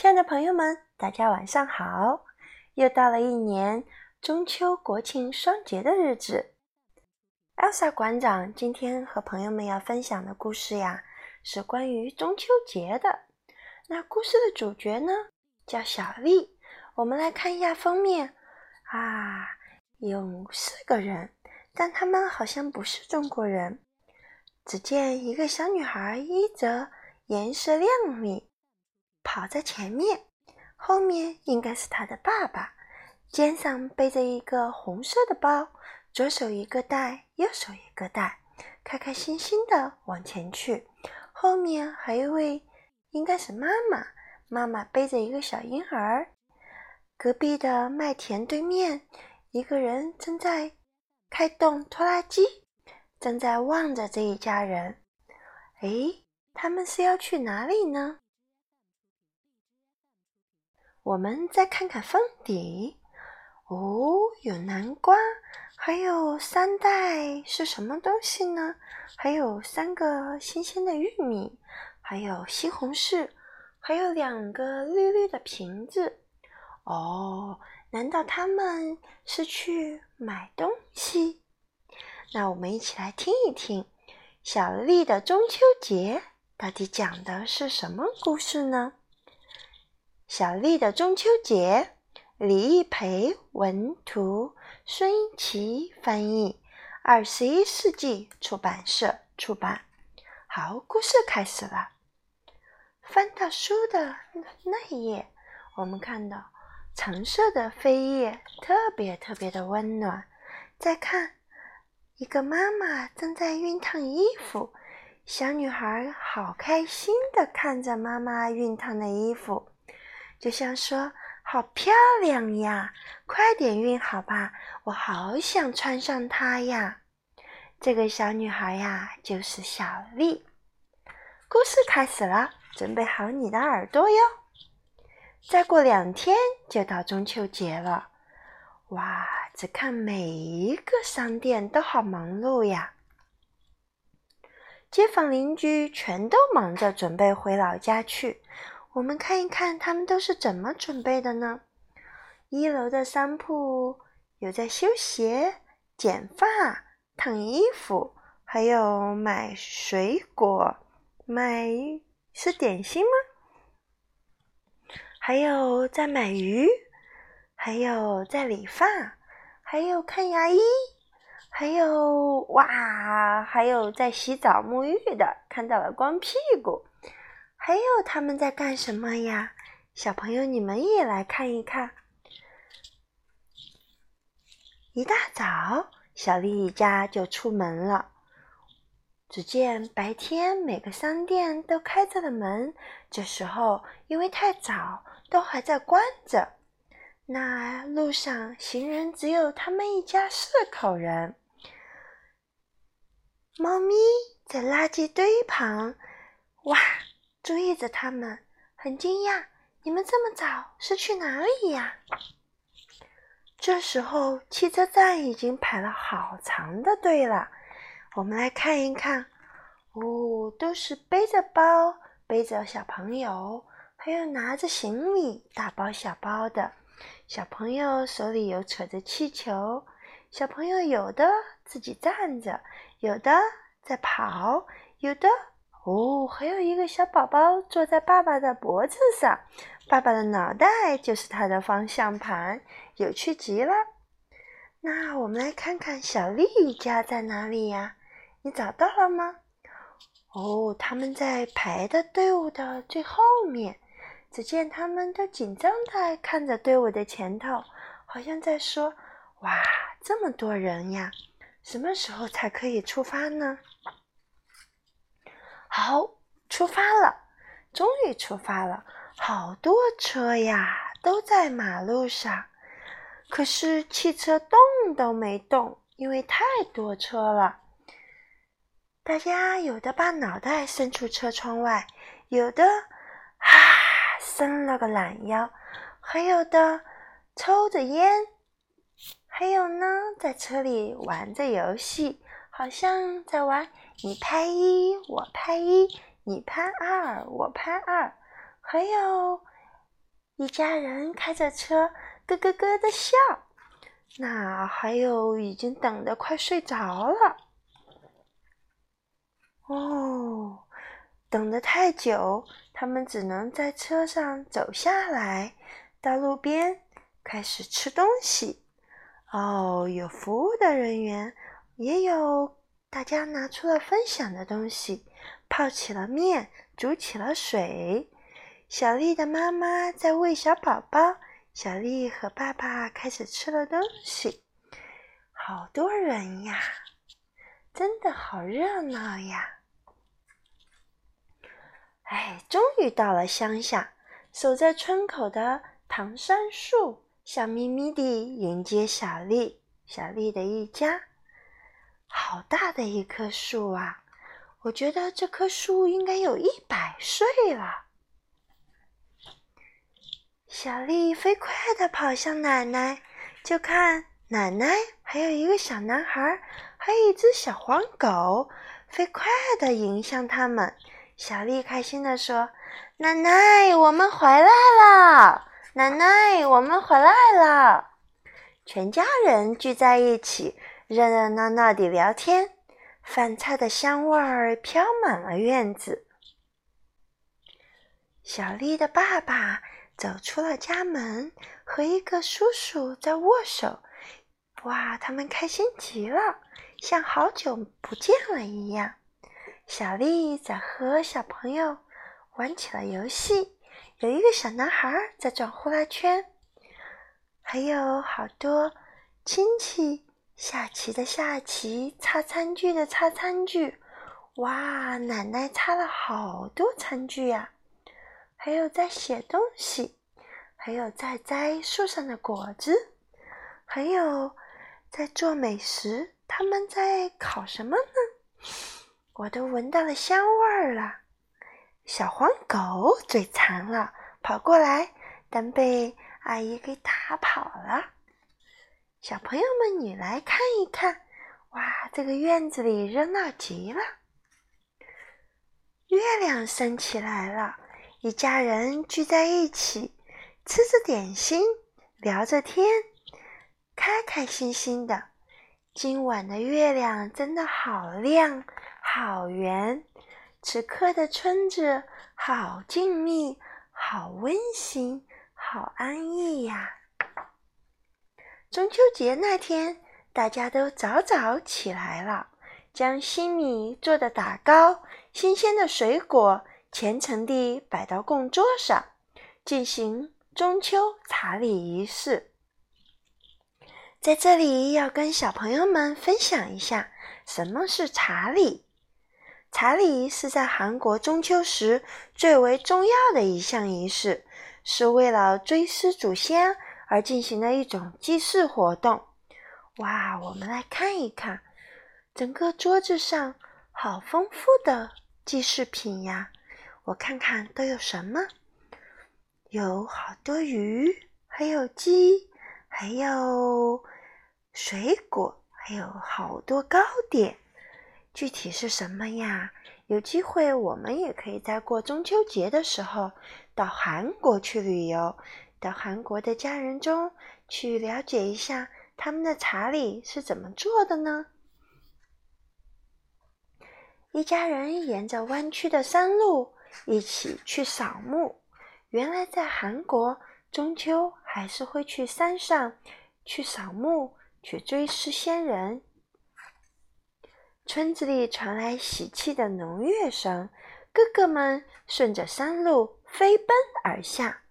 亲爱的朋友们，大家晚上好！又到了一年中秋国庆双节的日子。Elsa 馆长今天和朋友们要分享的故事呀，是关于中秋节的。那故事的主角呢，叫小丽。我们来看一下封面啊，有四个人，但他们好像不是中国人。只见一个小女孩，衣着颜色亮丽，跑在前面，后面应该是他的爸爸，肩上背着一个红色的包，左手一个袋，右手一个袋，开开心心的往前去。后面还有一位，应该是妈妈，妈妈背着一个小婴儿。隔壁的麦田对面，一个人正在开动拖拉机。正在望着这一家人，哎，他们是要去哪里呢？我们再看看封底，哦，有南瓜，还有三袋是什么东西呢？还有三个新鲜的玉米，还有西红柿，还有两个绿绿的瓶子。哦，难道他们是去买东西？那我们一起来听一听小丽的中秋节到底讲的是什么故事呢？小丽的中秋节，李一培文图，孙琦翻译，二十一世纪出版社出版。好，故事开始了。翻到书的那一页，我们看到橙色的扉页，特别特别的温暖。再看。一个妈妈正在熨烫衣服，小女孩好开心的看着妈妈熨烫的衣服，就像说：“好漂亮呀，快点熨好吧，我好想穿上它呀。”这个小女孩呀，就是小丽。故事开始了，准备好你的耳朵哟。再过两天就到中秋节了。哇！只看每一个商店都好忙碌呀，街坊邻居全都忙着准备回老家去。我们看一看他们都是怎么准备的呢？一楼的商铺有在修鞋、剪发、烫衣服，还有买水果、买是点心吗？还有在买鱼。还有在理发，还有看牙医，还有哇，还有在洗澡沐浴的，看到了光屁股。还有他们在干什么呀？小朋友，你们也来看一看。一大早，小丽一家就出门了。只见白天每个商店都开着的门，这时候因为太早，都还在关着。那路上行人只有他们一家四口人。猫咪在垃圾堆旁，哇，注意着他们，很惊讶。你们这么早是去哪里呀？这时候，汽车站已经排了好长的队了。我们来看一看，哦，都是背着包、背着小朋友，还有拿着行李，大包小包的。小朋友手里有扯着气球，小朋友有的自己站着，有的在跑，有的哦，还有一个小宝宝坐在爸爸的脖子上，爸爸的脑袋就是他的方向盘，有趣极了。那我们来看看小丽家在哪里呀？你找到了吗？哦，他们在排的队伍的最后面。只见他们都紧张的看着队伍的前头，好像在说：“哇，这么多人呀，什么时候才可以出发呢？”好，出发了，终于出发了，好多车呀，都在马路上，可是汽车动都没动，因为太多车了。大家有的把脑袋伸出车窗外，有的啊。伸了个懒腰，还有的抽着烟，还有呢，在车里玩着游戏，好像在玩你拍一我拍一，你拍二我拍二，还有一家人开着车，咯咯咯的笑。那还有已经等得快睡着了。哦，等得太久，他们只能在车上走下来，到路边开始吃东西。哦，有服务的人员，也有大家拿出了分享的东西，泡起了面，煮起了水。小丽的妈妈在喂小宝宝。小丽和爸爸开始吃了东西，好多人呀，真的好热闹呀！哎，终于到了乡下，守在村口的唐山树笑眯眯地迎接小丽、小丽的一家。好大的一棵树啊！我觉得这棵树应该有一百岁了。小丽飞快地跑向奶奶，就看奶奶还有一个小男孩，还有一只小黄狗，飞快地迎向他们。小丽开心地说：“奶奶，我们回来了！奶奶，我们回来了！”全家人聚在一起，热热闹闹地聊天，饭菜的香味儿飘满了院子。小丽的爸爸。走出了家门，和一个叔叔在握手。哇，他们开心极了，像好久不见了一样。小丽在和小朋友玩起了游戏，有一个小男孩在转呼啦圈，还有好多亲戚下棋的下棋，擦餐具的擦餐具。哇，奶奶擦了好多餐具呀！还有在写东西，还有在摘树上的果子，还有在做美食。他们在烤什么呢？我都闻到了香味儿了。小黄狗嘴馋了，跑过来，但被阿姨给打跑了。小朋友们，你来看一看，哇，这个院子里热闹极了。月亮升起来了。一家人聚在一起，吃着点心，聊着天，开开心心的。今晚的月亮真的好亮，好圆。此刻的村子好静谧，好温馨，好安逸呀。中秋节那天，大家都早早起来了，将新米做的打糕，新鲜的水果。虔诚地摆到供桌上，进行中秋茶礼仪式。在这里，要跟小朋友们分享一下什么是茶礼。茶礼是在韩国中秋时最为重要的一项仪式，是为了追思祖先而进行的一种祭祀活动。哇，我们来看一看，整个桌子上好丰富的祭祀品呀！我看看都有什么？有好多鱼，还有鸡，还有水果，还有好多糕点。具体是什么呀？有机会我们也可以在过中秋节的时候到韩国去旅游，到韩国的家人中去了解一下他们的茶礼是怎么做的呢？一家人沿着弯曲的山路。一起去扫墓。原来在韩国，中秋还是会去山上去扫墓，去追思先人。村子里传来喜气的农乐声，哥哥们顺着山路飞奔而下。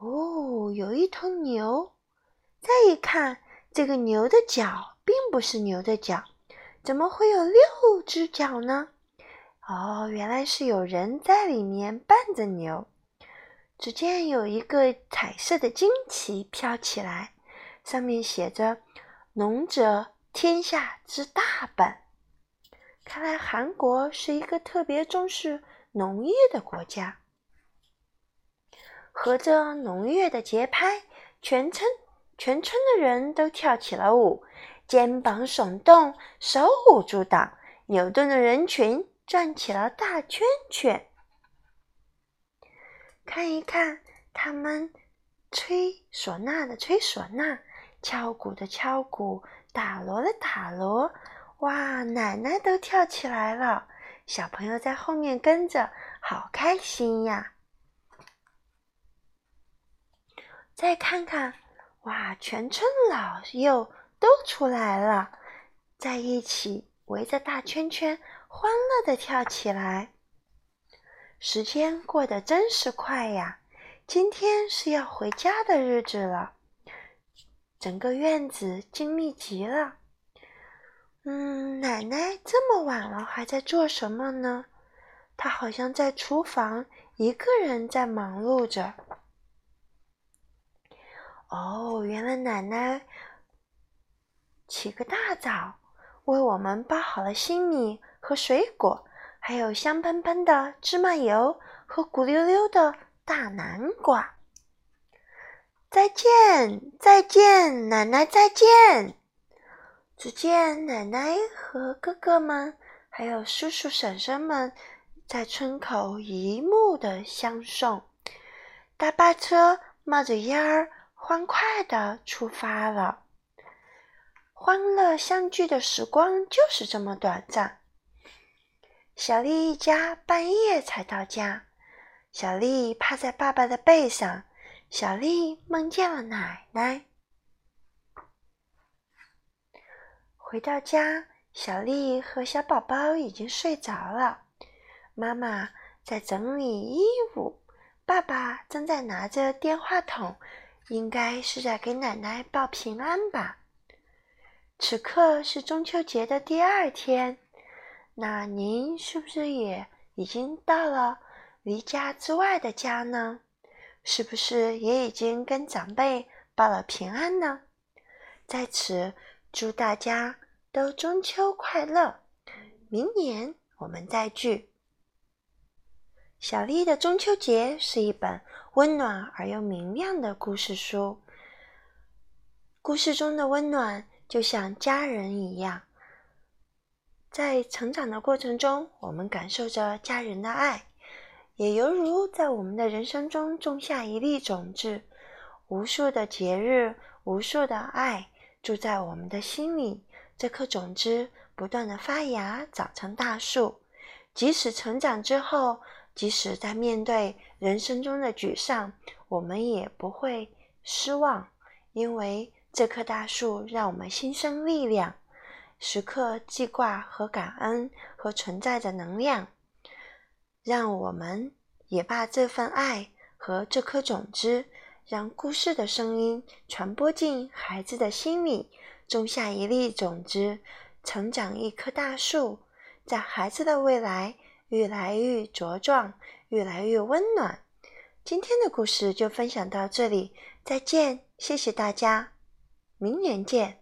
哦，有一头牛。再一看，这个牛的脚并不是牛的脚，怎么会有六只脚呢？哦，原来是有人在里面伴着牛。只见有一个彩色的旌旗飘起来，上面写着“农者天下之大本”。看来韩国是一个特别重视农业的国家。合着浓郁的节拍，全村全村的人都跳起了舞，肩膀耸动，手舞足蹈，扭动的人群。转起了大圈圈，看一看，他们吹唢呐的吹唢呐，敲鼓的敲鼓，打锣的打锣。哇，奶奶都跳起来了，小朋友在后面跟着，好开心呀！再看看，哇，全村老幼都出来了，在一起围着大圈圈，欢乐的跳起来。时间过得真是快呀！今天是要回家的日子了，整个院子静谧极了。嗯，奶奶这么晚了还在做什么呢？她好像在厨房一个人在忙碌着。哦，原来奶奶起个大早，为我们包好了新米和水果，还有香喷喷的芝麻油和鼓溜溜的大南瓜。再见，再见，奶奶再见。只见奶奶和哥哥们，还有叔叔婶婶们，在村口一目的相送。大巴车冒着烟儿，欢快的出发了。欢乐相聚的时光就是这么短暂。小丽一家半夜才到家，小丽趴在爸爸的背上，小丽梦见了奶奶。回到家，小丽和小宝宝已经睡着了。妈妈在整理衣物，爸爸正在拿着电话筒，应该是在给奶奶报平安吧。此刻是中秋节的第二天，那您是不是也已经到了离家之外的家呢？是不是也已经跟长辈报了平安呢？在此。祝大家都中秋快乐！明年我们再聚。小丽的中秋节是一本温暖而又明亮的故事书。故事中的温暖就像家人一样，在成长的过程中，我们感受着家人的爱，也犹如在我们的人生中种下一粒种子，无数的节日，无数的爱。住在我们的心里，这颗种子不断的发芽，长成大树。即使成长之后，即使在面对人生中的沮丧，我们也不会失望，因为这棵大树让我们心生力量，时刻记挂和感恩和存在着能量，让我们也把这份爱和这颗种子。让故事的声音传播进孩子的心里，种下一粒种子，成长一棵大树，在孩子的未来越来越茁壮，越来越温暖。今天的故事就分享到这里，再见，谢谢大家，明年见。